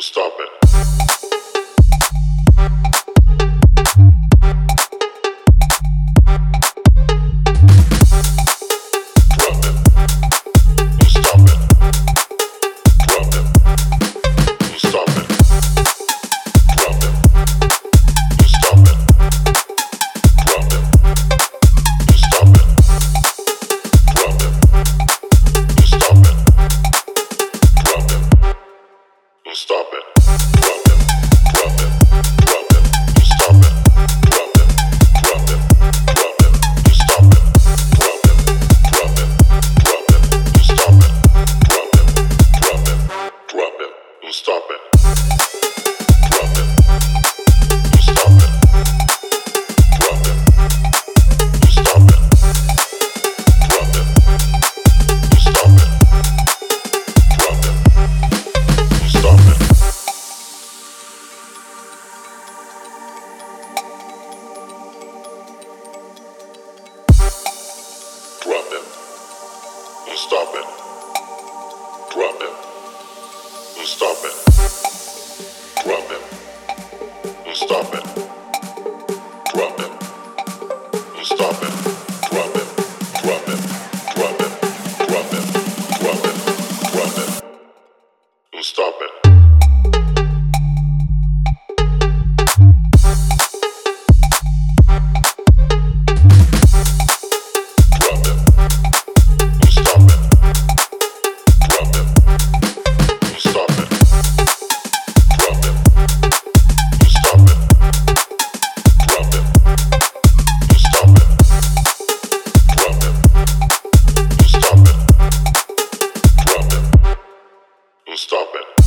Stop. stop it. Drop it. Stop it. Drop it. stop it.